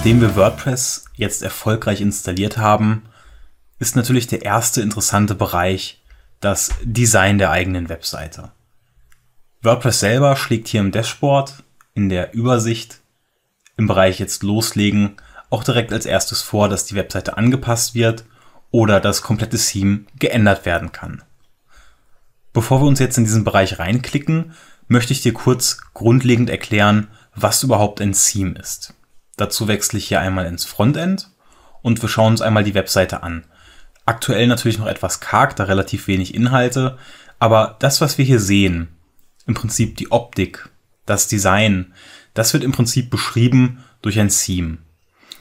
Nachdem wir WordPress jetzt erfolgreich installiert haben, ist natürlich der erste interessante Bereich das Design der eigenen Webseite. WordPress selber schlägt hier im Dashboard, in der Übersicht, im Bereich jetzt loslegen, auch direkt als erstes vor, dass die Webseite angepasst wird oder das komplette Theme geändert werden kann. Bevor wir uns jetzt in diesen Bereich reinklicken, möchte ich dir kurz grundlegend erklären, was überhaupt ein Theme ist. Dazu wechsle ich hier einmal ins Frontend und wir schauen uns einmal die Webseite an. Aktuell natürlich noch etwas karg, da relativ wenig Inhalte, aber das, was wir hier sehen, im Prinzip die Optik, das Design, das wird im Prinzip beschrieben durch ein Theme.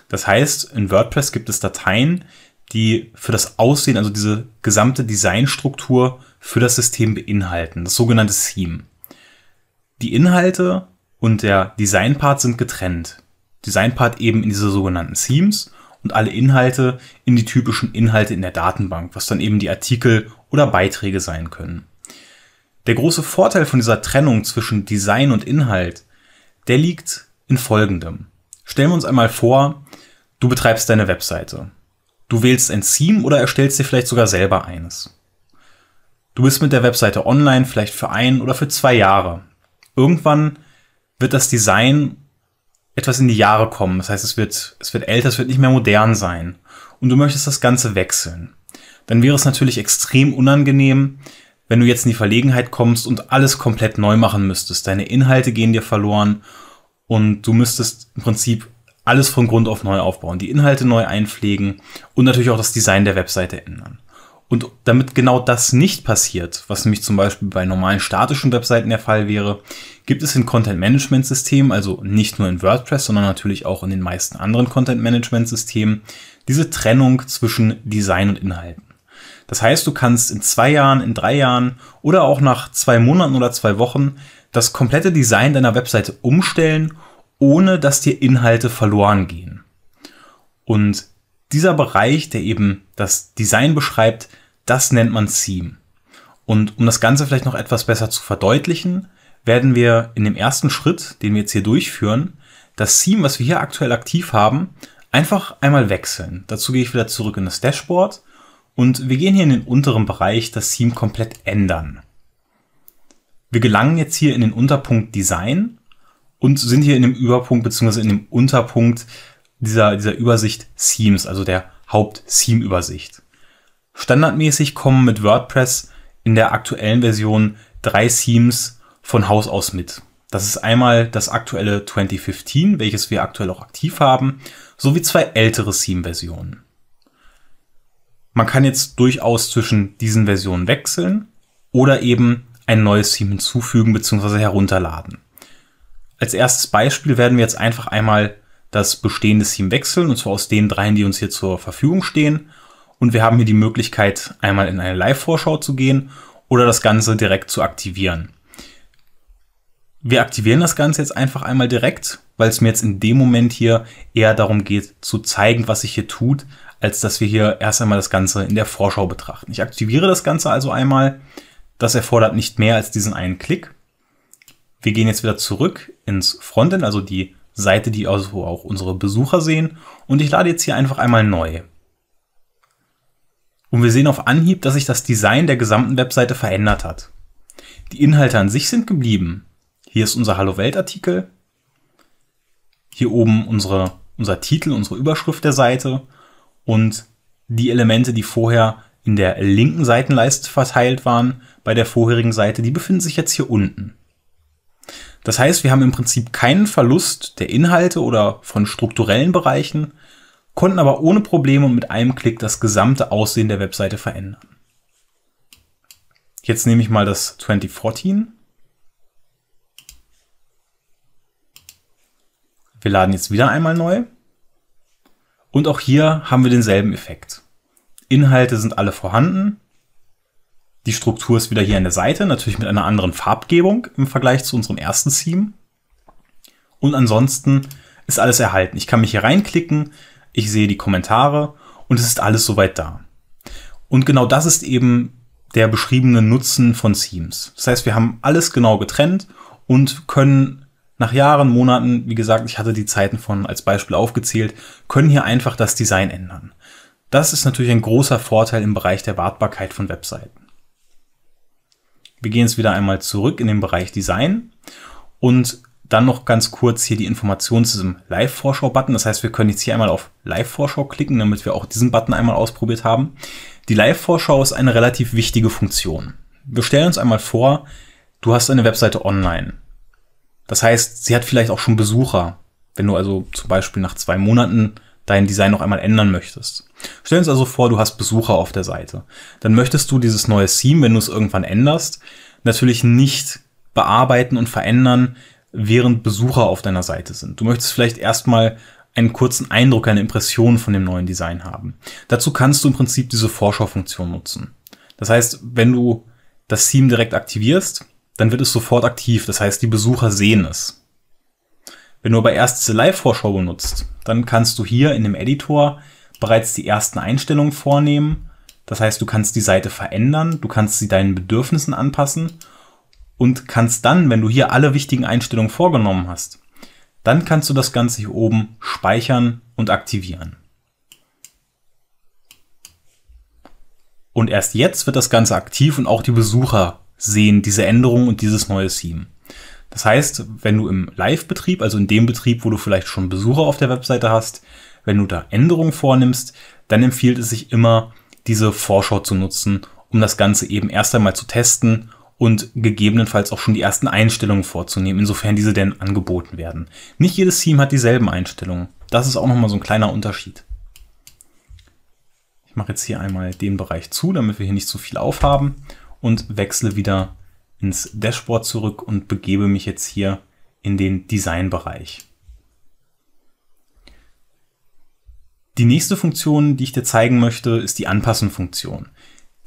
Das heißt, in WordPress gibt es Dateien, die für das Aussehen, also diese gesamte Designstruktur für das System beinhalten, das sogenannte Theme. Die Inhalte und der Designpart sind getrennt. Designpart eben in diese sogenannten Themes und alle Inhalte in die typischen Inhalte in der Datenbank, was dann eben die Artikel oder Beiträge sein können. Der große Vorteil von dieser Trennung zwischen Design und Inhalt, der liegt in folgendem. Stellen wir uns einmal vor, du betreibst deine Webseite. Du wählst ein Theme oder erstellst dir vielleicht sogar selber eines. Du bist mit der Webseite online vielleicht für ein oder für zwei Jahre. Irgendwann wird das Design etwas in die Jahre kommen. Das heißt, es wird, es wird älter, es wird nicht mehr modern sein. Und du möchtest das Ganze wechseln. Dann wäre es natürlich extrem unangenehm, wenn du jetzt in die Verlegenheit kommst und alles komplett neu machen müsstest. Deine Inhalte gehen dir verloren und du müsstest im Prinzip alles von Grund auf neu aufbauen, die Inhalte neu einpflegen und natürlich auch das Design der Webseite ändern. Und damit genau das nicht passiert, was nämlich zum Beispiel bei normalen statischen Webseiten der Fall wäre, gibt es in Content Management Systemen, also nicht nur in WordPress, sondern natürlich auch in den meisten anderen Content Management Systemen, diese Trennung zwischen Design und Inhalten. Das heißt, du kannst in zwei Jahren, in drei Jahren oder auch nach zwei Monaten oder zwei Wochen das komplette Design deiner Webseite umstellen ohne dass dir Inhalte verloren gehen. Und dieser Bereich, der eben das Design beschreibt, das nennt man Theme. Und um das Ganze vielleicht noch etwas besser zu verdeutlichen, werden wir in dem ersten Schritt, den wir jetzt hier durchführen, das Theme, was wir hier aktuell aktiv haben, einfach einmal wechseln. Dazu gehe ich wieder zurück in das Dashboard und wir gehen hier in den unteren Bereich das Theme komplett ändern. Wir gelangen jetzt hier in den Unterpunkt Design und sind hier in dem Überpunkt beziehungsweise in dem Unterpunkt dieser, dieser Übersicht Themes, also der Haupt-Theme-Übersicht. Standardmäßig kommen mit WordPress in der aktuellen Version drei Themes von Haus aus mit. Das ist einmal das aktuelle 2015, welches wir aktuell auch aktiv haben, sowie zwei ältere Theme-Versionen. Man kann jetzt durchaus zwischen diesen Versionen wechseln oder eben ein neues Theme hinzufügen bzw. herunterladen. Als erstes Beispiel werden wir jetzt einfach einmal das bestehende Theme wechseln, und zwar aus den dreien, die uns hier zur Verfügung stehen. Und wir haben hier die Möglichkeit, einmal in eine Live-Vorschau zu gehen oder das Ganze direkt zu aktivieren. Wir aktivieren das Ganze jetzt einfach einmal direkt, weil es mir jetzt in dem Moment hier eher darum geht, zu zeigen, was sich hier tut, als dass wir hier erst einmal das Ganze in der Vorschau betrachten. Ich aktiviere das Ganze also einmal. Das erfordert nicht mehr als diesen einen Klick. Wir gehen jetzt wieder zurück ins Frontend, also die Seite, die also auch unsere Besucher sehen. Und ich lade jetzt hier einfach einmal neu. Und wir sehen auf Anhieb, dass sich das Design der gesamten Webseite verändert hat. Die Inhalte an sich sind geblieben. Hier ist unser Hallo Welt Artikel. Hier oben unsere, unser Titel, unsere Überschrift der Seite. Und die Elemente, die vorher in der linken Seitenleiste verteilt waren, bei der vorherigen Seite, die befinden sich jetzt hier unten. Das heißt, wir haben im Prinzip keinen Verlust der Inhalte oder von strukturellen Bereichen, konnten aber ohne Probleme und mit einem Klick das gesamte Aussehen der Webseite verändern. Jetzt nehme ich mal das 2014. Wir laden jetzt wieder einmal neu. Und auch hier haben wir denselben Effekt. Inhalte sind alle vorhanden. Die Struktur ist wieder hier an der Seite, natürlich mit einer anderen Farbgebung im Vergleich zu unserem ersten Theme. Und ansonsten ist alles erhalten. Ich kann mich hier reinklicken, ich sehe die Kommentare und es ist alles soweit da. Und genau das ist eben der beschriebene Nutzen von Themes. Das heißt, wir haben alles genau getrennt und können nach Jahren, Monaten, wie gesagt, ich hatte die Zeiten von als Beispiel aufgezählt, können hier einfach das Design ändern. Das ist natürlich ein großer Vorteil im Bereich der Wartbarkeit von Webseiten. Wir gehen jetzt wieder einmal zurück in den Bereich Design und dann noch ganz kurz hier die Information zu diesem Live-Vorschau-Button. Das heißt, wir können jetzt hier einmal auf Live-Vorschau klicken, damit wir auch diesen Button einmal ausprobiert haben. Die Live-Vorschau ist eine relativ wichtige Funktion. Wir stellen uns einmal vor, du hast eine Webseite online. Das heißt, sie hat vielleicht auch schon Besucher. Wenn du also zum Beispiel nach zwei Monaten dein Design noch einmal ändern möchtest. Stell uns also vor, du hast Besucher auf der Seite. Dann möchtest du dieses neue Theme, wenn du es irgendwann änderst, natürlich nicht bearbeiten und verändern, während Besucher auf deiner Seite sind. Du möchtest vielleicht erstmal einen kurzen Eindruck, eine Impression von dem neuen Design haben. Dazu kannst du im Prinzip diese Vorschaufunktion nutzen. Das heißt, wenn du das Theme direkt aktivierst, dann wird es sofort aktiv. Das heißt, die Besucher sehen es. Wenn du aber erst diese Live-Vorschau benutzt, dann kannst du hier in dem Editor bereits die ersten Einstellungen vornehmen. Das heißt, du kannst die Seite verändern, du kannst sie deinen Bedürfnissen anpassen und kannst dann, wenn du hier alle wichtigen Einstellungen vorgenommen hast, dann kannst du das Ganze hier oben speichern und aktivieren. Und erst jetzt wird das Ganze aktiv und auch die Besucher sehen diese Änderung und dieses neue Theme. Das heißt, wenn du im Live-Betrieb, also in dem Betrieb, wo du vielleicht schon Besucher auf der Webseite hast, wenn du da Änderungen vornimmst, dann empfiehlt es sich immer, diese Vorschau zu nutzen, um das Ganze eben erst einmal zu testen und gegebenenfalls auch schon die ersten Einstellungen vorzunehmen, insofern diese denn angeboten werden. Nicht jedes Team hat dieselben Einstellungen. Das ist auch nochmal so ein kleiner Unterschied. Ich mache jetzt hier einmal den Bereich zu, damit wir hier nicht zu viel aufhaben und wechsle wieder ins Dashboard zurück und begebe mich jetzt hier in den Design-Bereich. Die nächste Funktion, die ich dir zeigen möchte, ist die Anpassen-Funktion.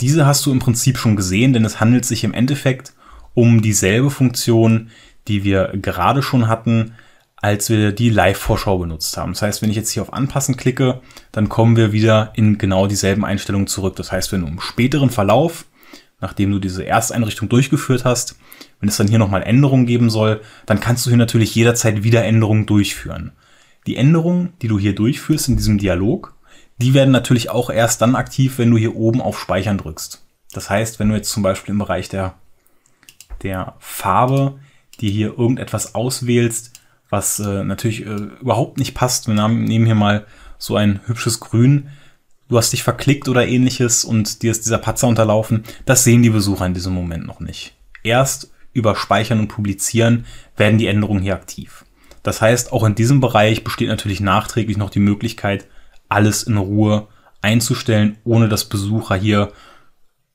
Diese hast du im Prinzip schon gesehen, denn es handelt sich im Endeffekt um dieselbe Funktion, die wir gerade schon hatten, als wir die Live-Vorschau benutzt haben. Das heißt, wenn ich jetzt hier auf Anpassen klicke, dann kommen wir wieder in genau dieselben Einstellungen zurück. Das heißt, wenn du im späteren Verlauf, nachdem du diese Ersteinrichtung durchgeführt hast, wenn es dann hier nochmal Änderungen geben soll, dann kannst du hier natürlich jederzeit wieder Änderungen durchführen. Die Änderungen, die du hier durchführst in diesem Dialog, die werden natürlich auch erst dann aktiv, wenn du hier oben auf Speichern drückst. Das heißt, wenn du jetzt zum Beispiel im Bereich der, der Farbe dir hier irgendetwas auswählst, was äh, natürlich äh, überhaupt nicht passt, wir nehmen hier mal so ein hübsches Grün, du hast dich verklickt oder ähnliches und dir ist dieser Patzer unterlaufen, das sehen die Besucher in diesem Moment noch nicht. Erst über Speichern und Publizieren werden die Änderungen hier aktiv. Das heißt, auch in diesem Bereich besteht natürlich nachträglich noch die Möglichkeit, alles in Ruhe einzustellen, ohne dass Besucher hier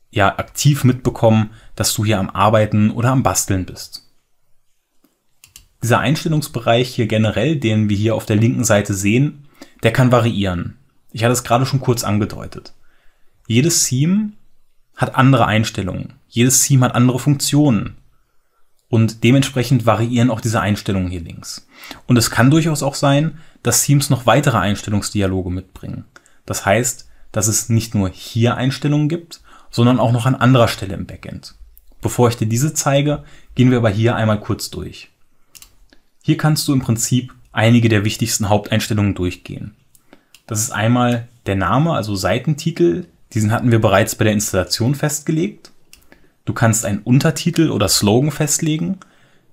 ja aktiv mitbekommen, dass du hier am Arbeiten oder am Basteln bist. Dieser Einstellungsbereich hier generell, den wir hier auf der linken Seite sehen, der kann variieren. Ich hatte es gerade schon kurz angedeutet. Jedes Theme hat andere Einstellungen. Jedes Theme hat andere Funktionen. Und dementsprechend variieren auch diese Einstellungen hier links. Und es kann durchaus auch sein, dass Themes noch weitere Einstellungsdialoge mitbringen. Das heißt, dass es nicht nur hier Einstellungen gibt, sondern auch noch an anderer Stelle im Backend. Bevor ich dir diese zeige, gehen wir aber hier einmal kurz durch. Hier kannst du im Prinzip einige der wichtigsten Haupteinstellungen durchgehen. Das ist einmal der Name, also Seitentitel. Diesen hatten wir bereits bei der Installation festgelegt. Du kannst einen Untertitel oder Slogan festlegen.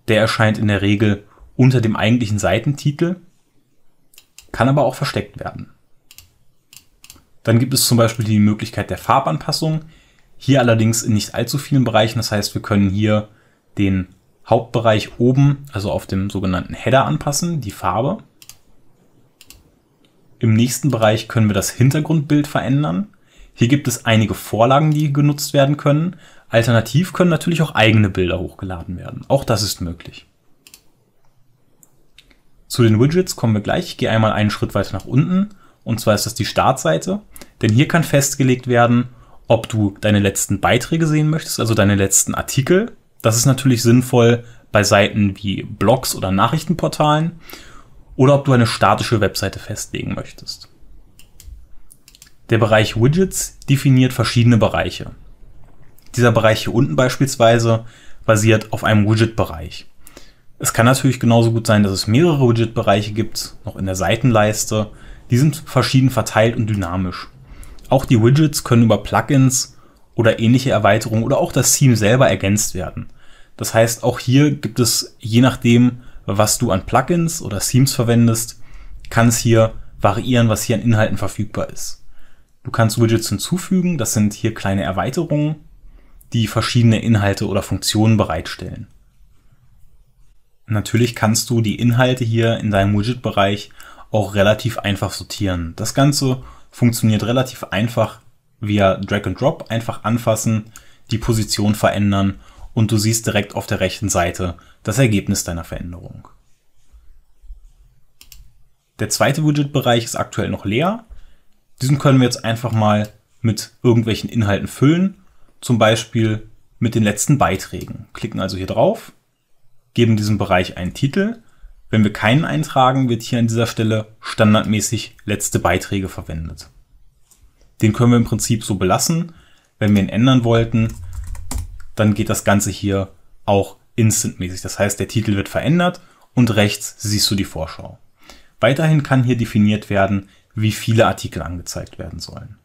Der erscheint in der Regel unter dem eigentlichen Seitentitel, kann aber auch versteckt werden. Dann gibt es zum Beispiel die Möglichkeit der Farbanpassung. Hier allerdings in nicht allzu vielen Bereichen. Das heißt, wir können hier den Hauptbereich oben, also auf dem sogenannten Header anpassen, die Farbe. Im nächsten Bereich können wir das Hintergrundbild verändern. Hier gibt es einige Vorlagen, die genutzt werden können. Alternativ können natürlich auch eigene Bilder hochgeladen werden. Auch das ist möglich. Zu den Widgets kommen wir gleich. Ich gehe einmal einen Schritt weiter nach unten. Und zwar ist das die Startseite. Denn hier kann festgelegt werden, ob du deine letzten Beiträge sehen möchtest, also deine letzten Artikel. Das ist natürlich sinnvoll bei Seiten wie Blogs oder Nachrichtenportalen. Oder ob du eine statische Webseite festlegen möchtest. Der Bereich Widgets definiert verschiedene Bereiche. Dieser Bereich hier unten beispielsweise basiert auf einem Widget-Bereich. Es kann natürlich genauso gut sein, dass es mehrere Widget-Bereiche gibt, noch in der Seitenleiste. Die sind verschieden verteilt und dynamisch. Auch die Widgets können über Plugins oder ähnliche Erweiterungen oder auch das Theme selber ergänzt werden. Das heißt, auch hier gibt es, je nachdem, was du an Plugins oder Themes verwendest, kann es hier variieren, was hier an Inhalten verfügbar ist. Du kannst Widgets hinzufügen, das sind hier kleine Erweiterungen, die verschiedene Inhalte oder Funktionen bereitstellen. Natürlich kannst du die Inhalte hier in deinem Widget-Bereich auch relativ einfach sortieren. Das Ganze funktioniert relativ einfach via Drag and Drop, einfach anfassen, die Position verändern und du siehst direkt auf der rechten Seite das Ergebnis deiner Veränderung. Der zweite Widget-Bereich ist aktuell noch leer. Diesen können wir jetzt einfach mal mit irgendwelchen Inhalten füllen, zum Beispiel mit den letzten Beiträgen. Klicken also hier drauf, geben diesem Bereich einen Titel. Wenn wir keinen eintragen, wird hier an dieser Stelle standardmäßig letzte Beiträge verwendet. Den können wir im Prinzip so belassen. Wenn wir ihn ändern wollten, dann geht das Ganze hier auch instantmäßig. Das heißt, der Titel wird verändert und rechts siehst du die Vorschau. Weiterhin kann hier definiert werden, wie viele Artikel angezeigt werden sollen.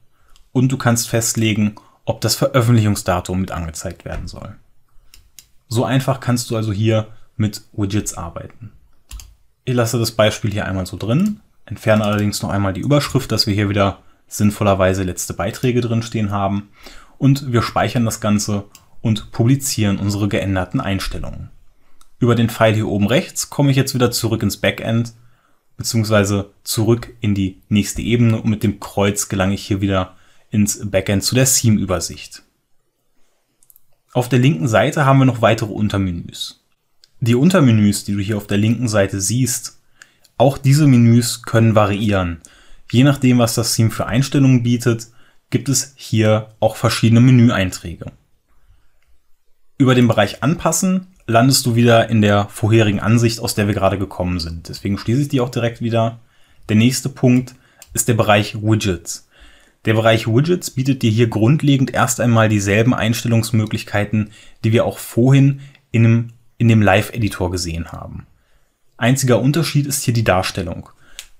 Und du kannst festlegen, ob das Veröffentlichungsdatum mit angezeigt werden soll. So einfach kannst du also hier mit Widgets arbeiten. Ich lasse das Beispiel hier einmal so drin, entferne allerdings noch einmal die Überschrift, dass wir hier wieder sinnvollerweise letzte Beiträge drin stehen haben und wir speichern das Ganze und publizieren unsere geänderten Einstellungen. Über den Pfeil hier oben rechts komme ich jetzt wieder zurück ins Backend beziehungsweise zurück in die nächste Ebene und mit dem Kreuz gelange ich hier wieder ins Backend zu der Theme-Übersicht. Auf der linken Seite haben wir noch weitere Untermenüs. Die Untermenüs, die du hier auf der linken Seite siehst, auch diese Menüs können variieren. Je nachdem, was das Theme für Einstellungen bietet, gibt es hier auch verschiedene Menüeinträge. Über den Bereich Anpassen landest du wieder in der vorherigen Ansicht, aus der wir gerade gekommen sind. Deswegen schließe ich die auch direkt wieder. Der nächste Punkt ist der Bereich Widgets. Der Bereich Widgets bietet dir hier grundlegend erst einmal dieselben Einstellungsmöglichkeiten, die wir auch vorhin in dem, in dem Live-Editor gesehen haben. Einziger Unterschied ist hier die Darstellung.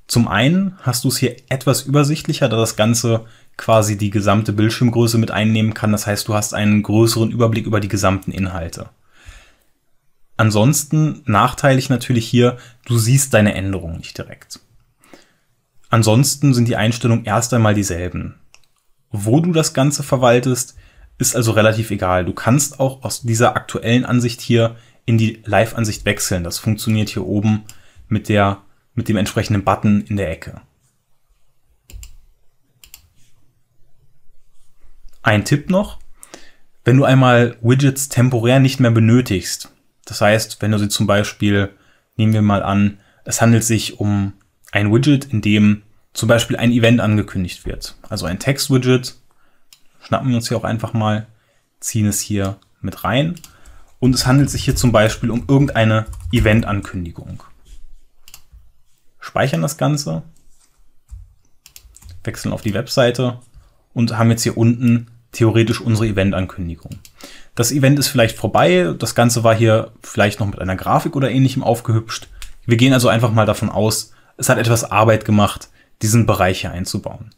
Zum einen hast du es hier etwas übersichtlicher, da das Ganze quasi die gesamte Bildschirmgröße mit einnehmen kann. Das heißt, du hast einen größeren Überblick über die gesamten Inhalte. Ansonsten nachteilig natürlich hier, du siehst deine Änderungen nicht direkt. Ansonsten sind die Einstellungen erst einmal dieselben. Wo du das Ganze verwaltest, ist also relativ egal. Du kannst auch aus dieser aktuellen Ansicht hier in die Live-Ansicht wechseln. Das funktioniert hier oben mit, der, mit dem entsprechenden Button in der Ecke. Ein Tipp noch, wenn du einmal Widgets temporär nicht mehr benötigst, das heißt, wenn du sie zum Beispiel, nehmen wir mal an, es handelt sich um ein Widget, in dem zum Beispiel ein Event angekündigt wird. Also ein Text-Widget, schnappen wir uns hier auch einfach mal, ziehen es hier mit rein und es handelt sich hier zum Beispiel um irgendeine Event-Ankündigung. Speichern das Ganze, wechseln auf die Webseite und haben jetzt hier unten theoretisch unsere Event-Ankündigung. Das Event ist vielleicht vorbei, das Ganze war hier vielleicht noch mit einer Grafik oder ähnlichem aufgehübscht. Wir gehen also einfach mal davon aus, es hat etwas Arbeit gemacht, diesen Bereich hier einzubauen.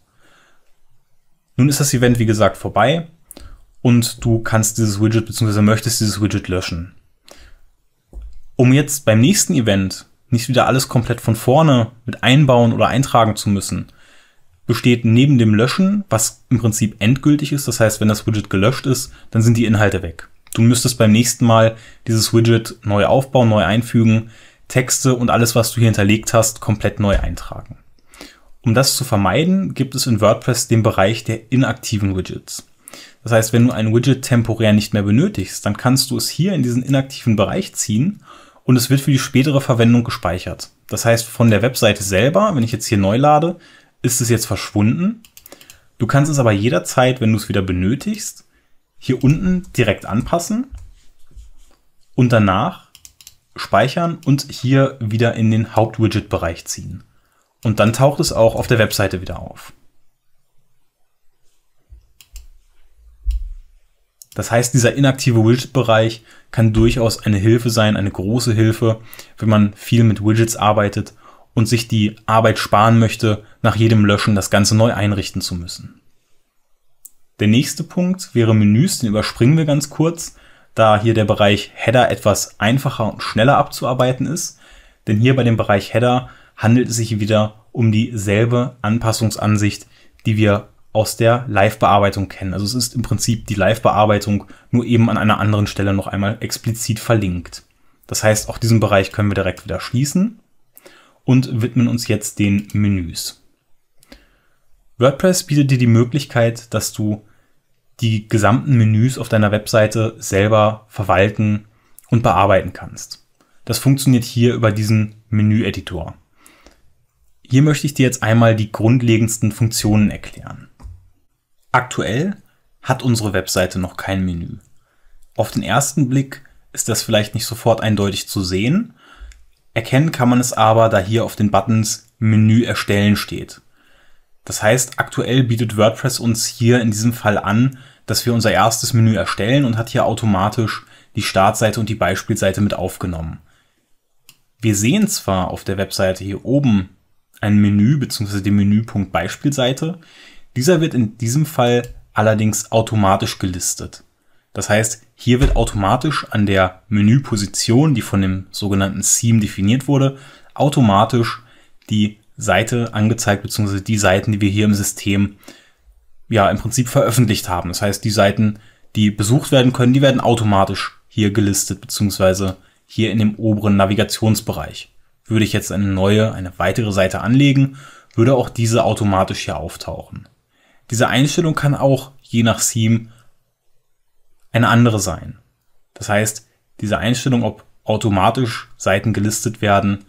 Nun ist das Event wie gesagt vorbei und du kannst dieses Widget bzw. möchtest dieses Widget löschen. Um jetzt beim nächsten Event nicht wieder alles komplett von vorne mit einbauen oder eintragen zu müssen, besteht neben dem Löschen, was im Prinzip endgültig ist, das heißt, wenn das Widget gelöscht ist, dann sind die Inhalte weg. Du müsstest beim nächsten Mal dieses Widget neu aufbauen, neu einfügen, Texte und alles, was du hier hinterlegt hast, komplett neu eintragen. Um das zu vermeiden, gibt es in WordPress den Bereich der inaktiven Widgets. Das heißt, wenn du ein Widget temporär nicht mehr benötigst, dann kannst du es hier in diesen inaktiven Bereich ziehen und es wird für die spätere Verwendung gespeichert. Das heißt, von der Webseite selber, wenn ich jetzt hier neu lade, ist es jetzt verschwunden. Du kannst es aber jederzeit, wenn du es wieder benötigst, hier unten direkt anpassen und danach speichern und hier wieder in den Hauptwidget-Bereich ziehen. Und dann taucht es auch auf der Webseite wieder auf. Das heißt, dieser inaktive Widget-Bereich kann durchaus eine Hilfe sein, eine große Hilfe, wenn man viel mit Widgets arbeitet und sich die Arbeit sparen möchte, nach jedem Löschen das Ganze neu einrichten zu müssen. Der nächste Punkt wäre Menüs, den überspringen wir ganz kurz, da hier der Bereich Header etwas einfacher und schneller abzuarbeiten ist. Denn hier bei dem Bereich Header handelt es sich wieder um dieselbe Anpassungsansicht, die wir aus der Live-Bearbeitung kennen. Also es ist im Prinzip die Live-Bearbeitung nur eben an einer anderen Stelle noch einmal explizit verlinkt. Das heißt, auch diesen Bereich können wir direkt wieder schließen und widmen uns jetzt den Menüs. WordPress bietet dir die Möglichkeit, dass du die gesamten Menüs auf deiner Webseite selber verwalten und bearbeiten kannst. Das funktioniert hier über diesen Menü-Editor. Hier möchte ich dir jetzt einmal die grundlegendsten Funktionen erklären. Aktuell hat unsere Webseite noch kein Menü. Auf den ersten Blick ist das vielleicht nicht sofort eindeutig zu sehen. Erkennen kann man es aber, da hier auf den Buttons Menü erstellen steht. Das heißt, aktuell bietet WordPress uns hier in diesem Fall an, dass wir unser erstes Menü erstellen und hat hier automatisch die Startseite und die Beispielseite mit aufgenommen. Wir sehen zwar auf der Webseite hier oben ein Menü bzw. den Menüpunkt Beispielseite. Dieser wird in diesem Fall allerdings automatisch gelistet. Das heißt, hier wird automatisch an der Menüposition, die von dem sogenannten Theme definiert wurde, automatisch die Seite angezeigt bzw. die Seiten, die wir hier im System ja im Prinzip veröffentlicht haben. Das heißt, die Seiten, die besucht werden können, die werden automatisch hier gelistet, beziehungsweise hier in dem oberen Navigationsbereich. Würde ich jetzt eine neue, eine weitere Seite anlegen, würde auch diese automatisch hier auftauchen. Diese Einstellung kann auch je nach Theme eine andere sein. Das heißt, diese Einstellung, ob automatisch Seiten gelistet werden,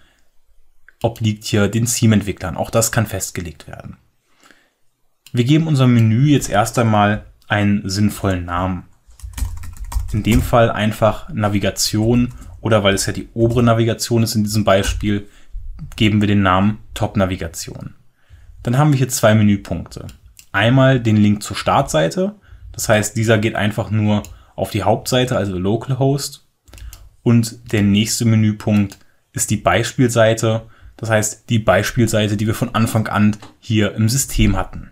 obliegt hier den Theme-Entwicklern. Auch das kann festgelegt werden. Wir geben unserem Menü jetzt erst einmal einen sinnvollen Namen. In dem Fall einfach Navigation oder weil es ja die obere Navigation ist in diesem Beispiel, geben wir den Namen Top Navigation. Dann haben wir hier zwei Menüpunkte. Einmal den Link zur Startseite, das heißt, dieser geht einfach nur auf die Hauptseite, also Localhost. Und der nächste Menüpunkt ist die Beispielseite, das heißt die Beispielseite, die wir von Anfang an hier im System hatten.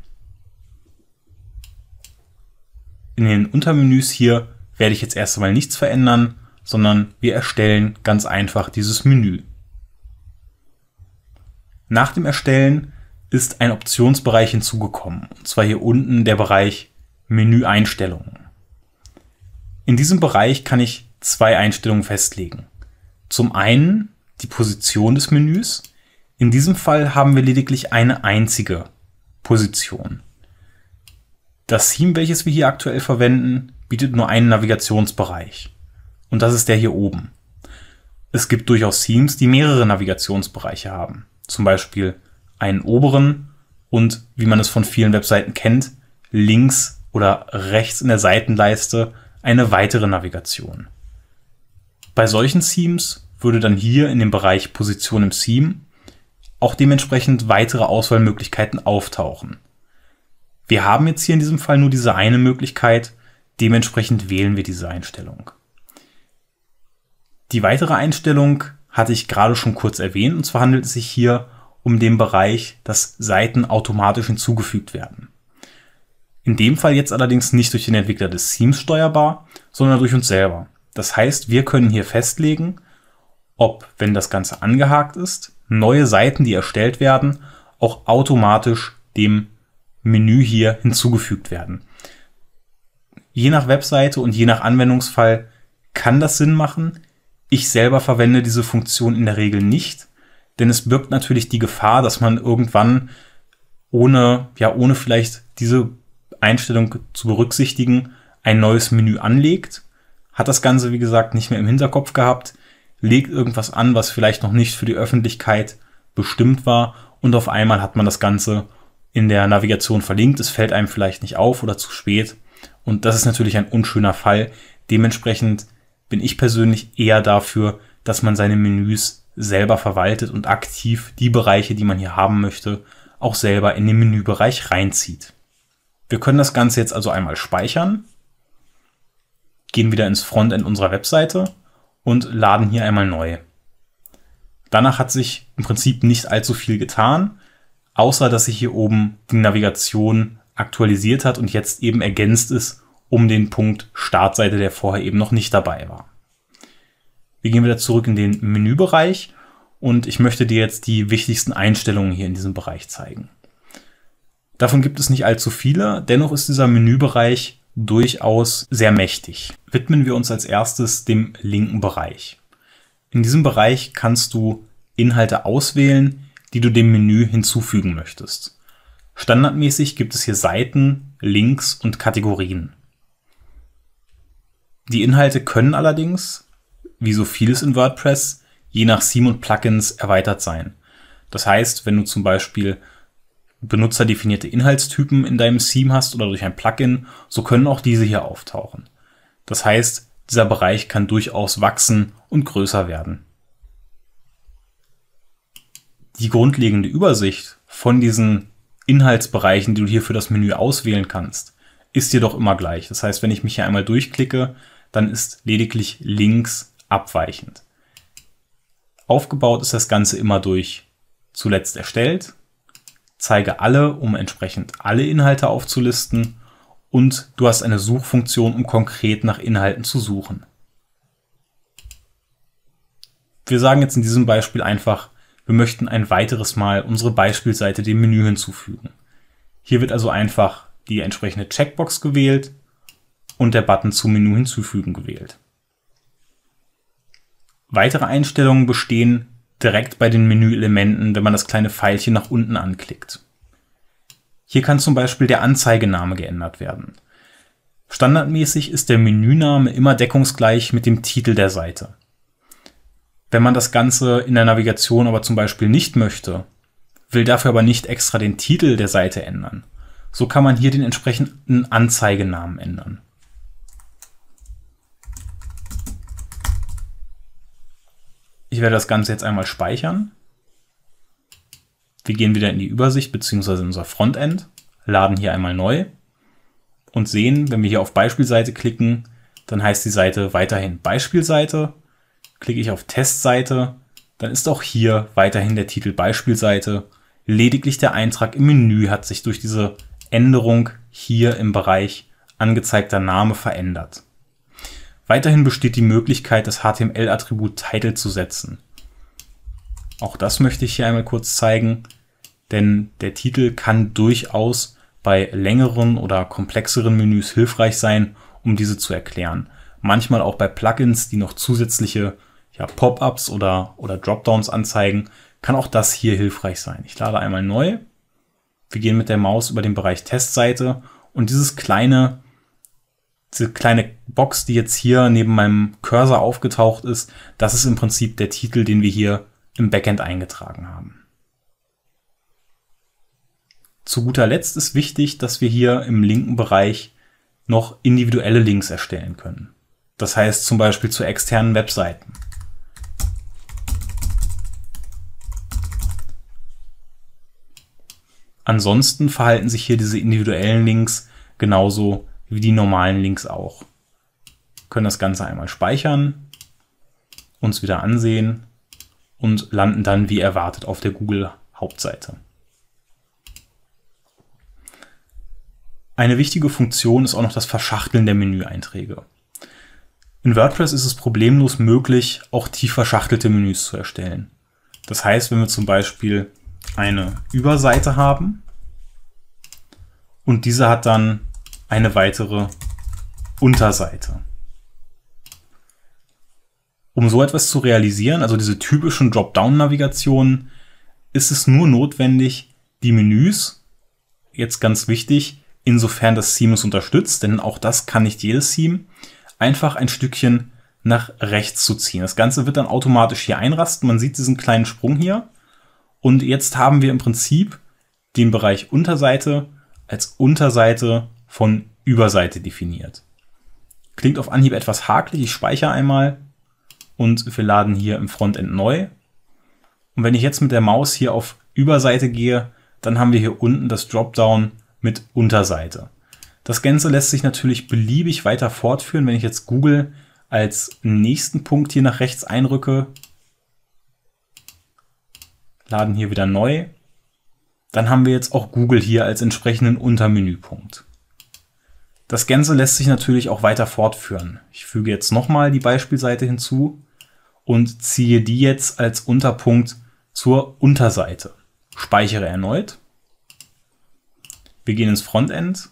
In den Untermenüs hier werde ich jetzt erst einmal nichts verändern, sondern wir erstellen ganz einfach dieses Menü. Nach dem Erstellen ist ein Optionsbereich hinzugekommen, und zwar hier unten der Bereich Menü-Einstellungen. In diesem Bereich kann ich zwei Einstellungen festlegen. Zum einen die Position des Menüs. In diesem Fall haben wir lediglich eine einzige Position. Das Theme, welches wir hier aktuell verwenden, bietet nur einen Navigationsbereich. Und das ist der hier oben. Es gibt durchaus Themes, die mehrere Navigationsbereiche haben. Zum Beispiel einen oberen und, wie man es von vielen Webseiten kennt, links oder rechts in der Seitenleiste eine weitere Navigation. Bei solchen Themes würde dann hier in dem Bereich Position im Theme auch dementsprechend weitere Auswahlmöglichkeiten auftauchen. Wir haben jetzt hier in diesem Fall nur diese eine Möglichkeit, dementsprechend wählen wir diese Einstellung. Die weitere Einstellung hatte ich gerade schon kurz erwähnt, und zwar handelt es sich hier um den Bereich, dass Seiten automatisch hinzugefügt werden. In dem Fall jetzt allerdings nicht durch den Entwickler des Themes steuerbar, sondern durch uns selber. Das heißt, wir können hier festlegen, ob, wenn das Ganze angehakt ist, neue Seiten, die erstellt werden, auch automatisch dem Menü hier hinzugefügt werden. Je nach Webseite und je nach Anwendungsfall kann das Sinn machen. Ich selber verwende diese Funktion in der Regel nicht, denn es birgt natürlich die Gefahr, dass man irgendwann ohne, ja, ohne vielleicht diese Einstellung zu berücksichtigen, ein neues Menü anlegt, hat das Ganze, wie gesagt, nicht mehr im Hinterkopf gehabt, legt irgendwas an, was vielleicht noch nicht für die Öffentlichkeit bestimmt war und auf einmal hat man das Ganze in der Navigation verlinkt. Es fällt einem vielleicht nicht auf oder zu spät. Und das ist natürlich ein unschöner Fall. Dementsprechend bin ich persönlich eher dafür, dass man seine Menüs selber verwaltet und aktiv die Bereiche, die man hier haben möchte, auch selber in den Menübereich reinzieht. Wir können das Ganze jetzt also einmal speichern. gehen wieder ins Frontend unserer Webseite und laden hier einmal neu. Danach hat sich im Prinzip nicht allzu viel getan, außer dass sich hier oben die Navigation aktualisiert hat und jetzt eben ergänzt ist um den Punkt Startseite, der vorher eben noch nicht dabei war. Wir gehen wieder zurück in den Menübereich und ich möchte dir jetzt die wichtigsten Einstellungen hier in diesem Bereich zeigen. Davon gibt es nicht allzu viele, dennoch ist dieser Menübereich durchaus sehr mächtig. Widmen wir uns als erstes dem linken Bereich. In diesem Bereich kannst du Inhalte auswählen, die du dem Menü hinzufügen möchtest. Standardmäßig gibt es hier Seiten, Links und Kategorien. Die Inhalte können allerdings, wie so vieles in WordPress, je nach Theme und Plugins erweitert sein. Das heißt, wenn du zum Beispiel benutzerdefinierte Inhaltstypen in deinem Theme hast oder durch ein Plugin, so können auch diese hier auftauchen. Das heißt, dieser Bereich kann durchaus wachsen und größer werden. Die grundlegende Übersicht von diesen Inhaltsbereichen, die du hier für das Menü auswählen kannst, ist jedoch immer gleich. Das heißt, wenn ich mich hier einmal durchklicke, dann ist lediglich links abweichend. Aufgebaut ist das Ganze immer durch zuletzt erstellt, zeige alle, um entsprechend alle Inhalte aufzulisten und du hast eine Suchfunktion, um konkret nach Inhalten zu suchen. Wir sagen jetzt in diesem Beispiel einfach, wir möchten ein weiteres Mal unsere Beispielseite dem Menü hinzufügen. Hier wird also einfach die entsprechende Checkbox gewählt und der Button zum Menü hinzufügen gewählt. Weitere Einstellungen bestehen direkt bei den Menüelementen, wenn man das kleine Pfeilchen nach unten anklickt. Hier kann zum Beispiel der Anzeigename geändert werden. Standardmäßig ist der Menüname immer deckungsgleich mit dem Titel der Seite. Wenn man das Ganze in der Navigation aber zum Beispiel nicht möchte, will dafür aber nicht extra den Titel der Seite ändern, so kann man hier den entsprechenden Anzeigenamen ändern. Ich werde das Ganze jetzt einmal speichern. Wir gehen wieder in die Übersicht bzw. in unser Frontend, laden hier einmal neu und sehen, wenn wir hier auf Beispielseite klicken, dann heißt die Seite weiterhin Beispielseite. Klicke ich auf Testseite, dann ist auch hier weiterhin der Titel Beispielseite. Lediglich der Eintrag im Menü hat sich durch diese Änderung hier im Bereich angezeigter Name verändert. Weiterhin besteht die Möglichkeit, das HTML-Attribut Title zu setzen. Auch das möchte ich hier einmal kurz zeigen, denn der Titel kann durchaus bei längeren oder komplexeren Menüs hilfreich sein, um diese zu erklären. Manchmal auch bei Plugins, die noch zusätzliche ja, Pop-ups oder, oder Dropdowns anzeigen, kann auch das hier hilfreich sein. Ich lade einmal neu. Wir gehen mit der Maus über den Bereich Testseite und dieses kleine, diese kleine Box, die jetzt hier neben meinem Cursor aufgetaucht ist, das ist im Prinzip der Titel, den wir hier im Backend eingetragen haben. Zu guter Letzt ist wichtig, dass wir hier im linken Bereich noch individuelle Links erstellen können. Das heißt zum Beispiel zu externen Webseiten. Ansonsten verhalten sich hier diese individuellen Links genauso wie die normalen Links auch. Können das Ganze einmal speichern, uns wieder ansehen und landen dann wie erwartet auf der Google Hauptseite. Eine wichtige Funktion ist auch noch das Verschachteln der Menüeinträge. In WordPress ist es problemlos möglich, auch tief verschachtelte Menüs zu erstellen. Das heißt, wenn wir zum Beispiel eine Überseite haben und diese hat dann eine weitere Unterseite. Um so etwas zu realisieren, also diese typischen Dropdown-Navigationen, ist es nur notwendig, die Menüs, jetzt ganz wichtig, insofern das Theme es unterstützt, denn auch das kann nicht jedes Theme, einfach ein Stückchen nach rechts zu ziehen. Das Ganze wird dann automatisch hier einrasten. Man sieht diesen kleinen Sprung hier. Und jetzt haben wir im Prinzip den Bereich Unterseite als Unterseite von Überseite definiert. Klingt auf Anhieb etwas hakelig. Ich speichere einmal und wir laden hier im Frontend neu. Und wenn ich jetzt mit der Maus hier auf Überseite gehe, dann haben wir hier unten das Dropdown mit Unterseite. Das Ganze lässt sich natürlich beliebig weiter fortführen, wenn ich jetzt Google als nächsten Punkt hier nach rechts einrücke. Laden hier wieder neu. Dann haben wir jetzt auch Google hier als entsprechenden Untermenüpunkt. Das Ganze lässt sich natürlich auch weiter fortführen. Ich füge jetzt nochmal die Beispielseite hinzu und ziehe die jetzt als Unterpunkt zur Unterseite. Speichere erneut. Wir gehen ins Frontend.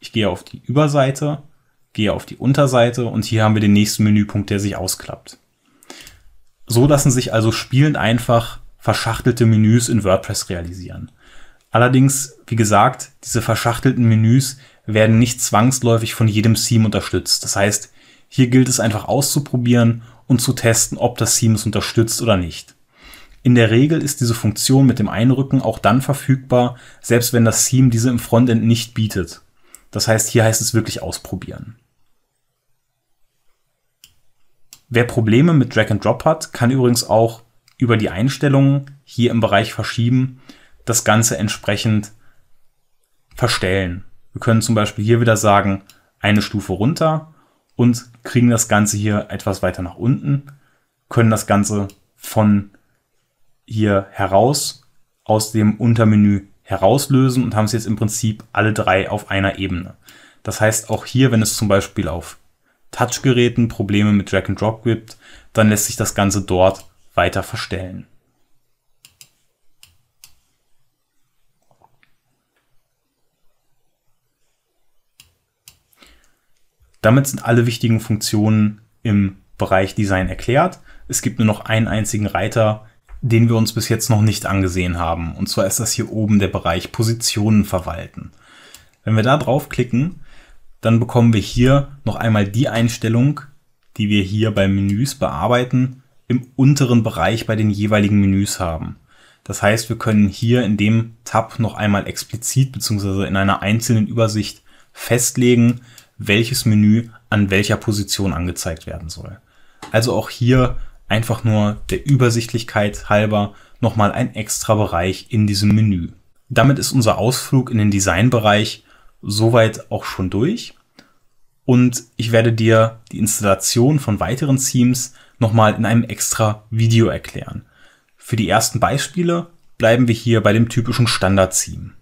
Ich gehe auf die Überseite, gehe auf die Unterseite und hier haben wir den nächsten Menüpunkt, der sich ausklappt. So lassen sich also spielend einfach verschachtelte Menüs in WordPress realisieren. Allerdings, wie gesagt, diese verschachtelten Menüs werden nicht zwangsläufig von jedem Theme unterstützt. Das heißt, hier gilt es einfach auszuprobieren und zu testen, ob das Theme es unterstützt oder nicht. In der Regel ist diese Funktion mit dem Einrücken auch dann verfügbar, selbst wenn das Theme diese im Frontend nicht bietet. Das heißt, hier heißt es wirklich ausprobieren. Wer Probleme mit Drag and Drop hat, kann übrigens auch über die Einstellungen hier im Bereich Verschieben das Ganze entsprechend verstellen. Wir können zum Beispiel hier wieder sagen, eine Stufe runter und kriegen das Ganze hier etwas weiter nach unten, können das Ganze von hier heraus aus dem Untermenü herauslösen und haben es jetzt im Prinzip alle drei auf einer Ebene. Das heißt, auch hier, wenn es zum Beispiel auf Touchgeräten Probleme mit Drag and Drop gibt, dann lässt sich das Ganze dort weiter verstellen. Damit sind alle wichtigen Funktionen im Bereich Design erklärt. Es gibt nur noch einen einzigen Reiter, den wir uns bis jetzt noch nicht angesehen haben. Und zwar ist das hier oben der Bereich Positionen verwalten. Wenn wir da draufklicken, dann bekommen wir hier noch einmal die Einstellung, die wir hier bei Menüs bearbeiten, im unteren Bereich bei den jeweiligen Menüs haben. Das heißt, wir können hier in dem Tab noch einmal explizit bzw. in einer einzelnen Übersicht festlegen, welches Menü an welcher Position angezeigt werden soll. Also auch hier einfach nur der Übersichtlichkeit halber nochmal ein extra Bereich in diesem Menü. Damit ist unser Ausflug in den Designbereich soweit auch schon durch. Und ich werde dir die Installation von weiteren Themes nochmal in einem extra Video erklären. Für die ersten Beispiele bleiben wir hier bei dem typischen Standard-Theme.